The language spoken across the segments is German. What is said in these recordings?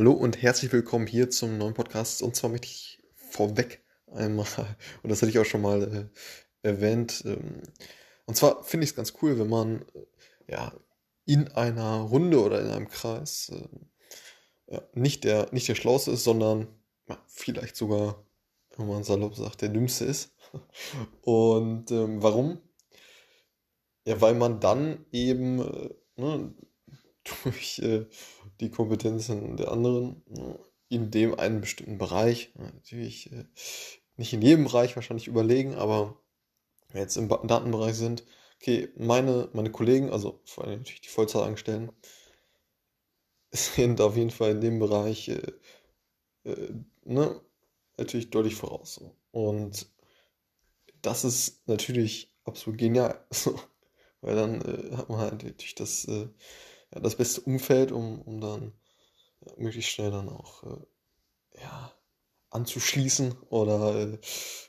Hallo und herzlich willkommen hier zum neuen Podcast. Und zwar möchte ich vorweg einmal, und das hatte ich auch schon mal äh, erwähnt, ähm, und zwar finde ich es ganz cool, wenn man äh, ja, in einer Runde oder in einem Kreis äh, ja, nicht, der, nicht der Schlauste ist, sondern ja, vielleicht sogar, wenn man salopp sagt, der Dümmste ist. Und ähm, warum? Ja, weil man dann eben äh, ne, durch äh, die Kompetenzen der anderen ne, in dem einen bestimmten Bereich, natürlich äh, nicht in jedem Bereich wahrscheinlich überlegen, aber wenn jetzt im Datenbereich sind, okay, meine, meine Kollegen, also vor allem natürlich die Vollzeitangestellten, sind auf jeden Fall in dem Bereich äh, äh, ne, natürlich deutlich voraus. Und das ist natürlich absolut genial. Weil dann äh, hat man halt natürlich das, äh, ja, das beste Umfeld, um, um dann ja, möglichst schnell dann auch äh, ja, anzuschließen oder äh,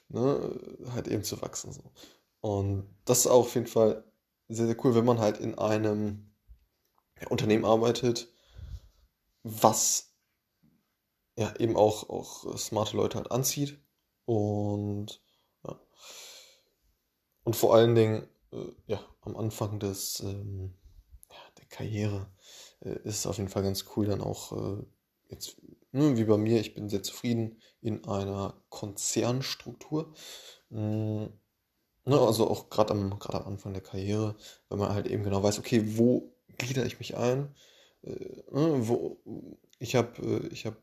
ne, halt eben zu wachsen. So. Und das ist auch auf jeden Fall sehr, sehr cool, wenn man halt in einem Unternehmen arbeitet, was ja eben auch, auch smarte Leute halt anzieht. Und ja. Und vor allen Dingen, äh, ja, am Anfang des, ähm, der Karriere äh, ist auf jeden Fall ganz cool, dann auch äh, jetzt, ne, wie bei mir, ich bin sehr zufrieden in einer Konzernstruktur. Mm, ne, also auch gerade am, am Anfang der Karriere, wenn man halt eben genau weiß, okay, wo gliedere ich mich ein? Äh, ne, wo, ich habe äh, ich hab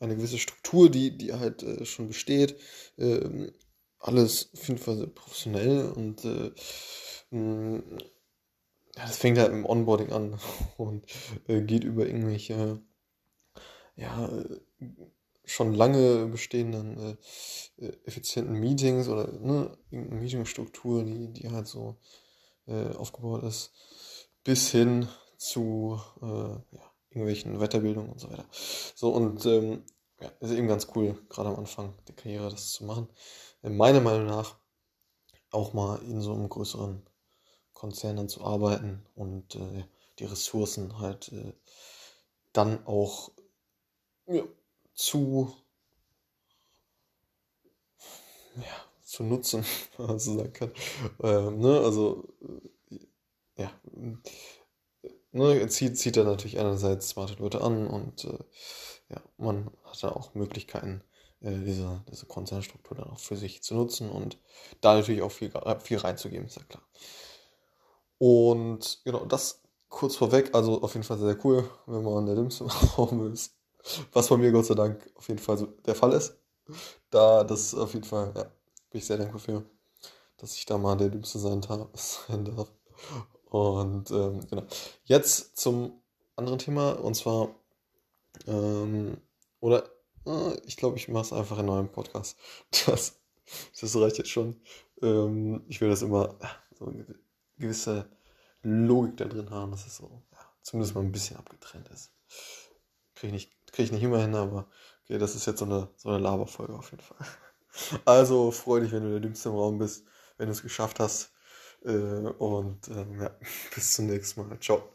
eine gewisse Struktur, die, die halt äh, schon besteht. Ähm, alles auf jeden Fall sehr professionell und äh, mh, ja, das fängt halt im Onboarding an und äh, geht über irgendwelche ja, schon lange bestehenden äh, äh, effizienten Meetings oder ne, irgendeine Meetingstruktur, die, die halt so äh, aufgebaut ist, bis hin zu äh, ja, irgendwelchen Weiterbildungen und so weiter. So und ähm, ja, ist eben ganz cool, gerade am Anfang der Karriere das zu machen. Äh, meiner Meinung nach auch mal in so einem größeren Konzern dann zu arbeiten und äh, die Ressourcen halt äh, dann auch ja, zu, ja, zu nutzen, wenn man so sagen kann. Ähm, ne, also, äh, ja, ne, zieht, zieht er natürlich einerseits smarte Leute an und äh, ja, man hat da auch Möglichkeiten, äh, diese, diese Konzernstruktur dann auch für sich zu nutzen und da natürlich auch viel, viel reinzugeben, ist ja klar. Und genau, das kurz vorweg, also auf jeden Fall sehr cool, wenn man der dümmste Raum ist. Was bei mir Gott sei Dank auf jeden Fall so der Fall ist. Da, das auf jeden Fall, ja, bin ich sehr dankbar für, dass ich da mal der Dümmste sein, sein darf. Und ähm, genau. Jetzt zum anderen Thema und zwar, ähm, oder äh, ich glaube, ich mache es einfach in einem Podcast. Das, das reicht jetzt schon. Ähm, ich will das immer so gewisse Logik da drin haben, dass es so, ja, zumindest mal ein bisschen abgetrennt ist. Kriege ich nicht Kriege ich nicht immer hin, aber okay, das ist jetzt so eine, so eine Laberfolge auf jeden Fall. Also freu dich, wenn du der Dümmste im Raum bist, wenn du es geschafft hast. Äh, und ähm, ja, bis zum nächsten Mal. Ciao.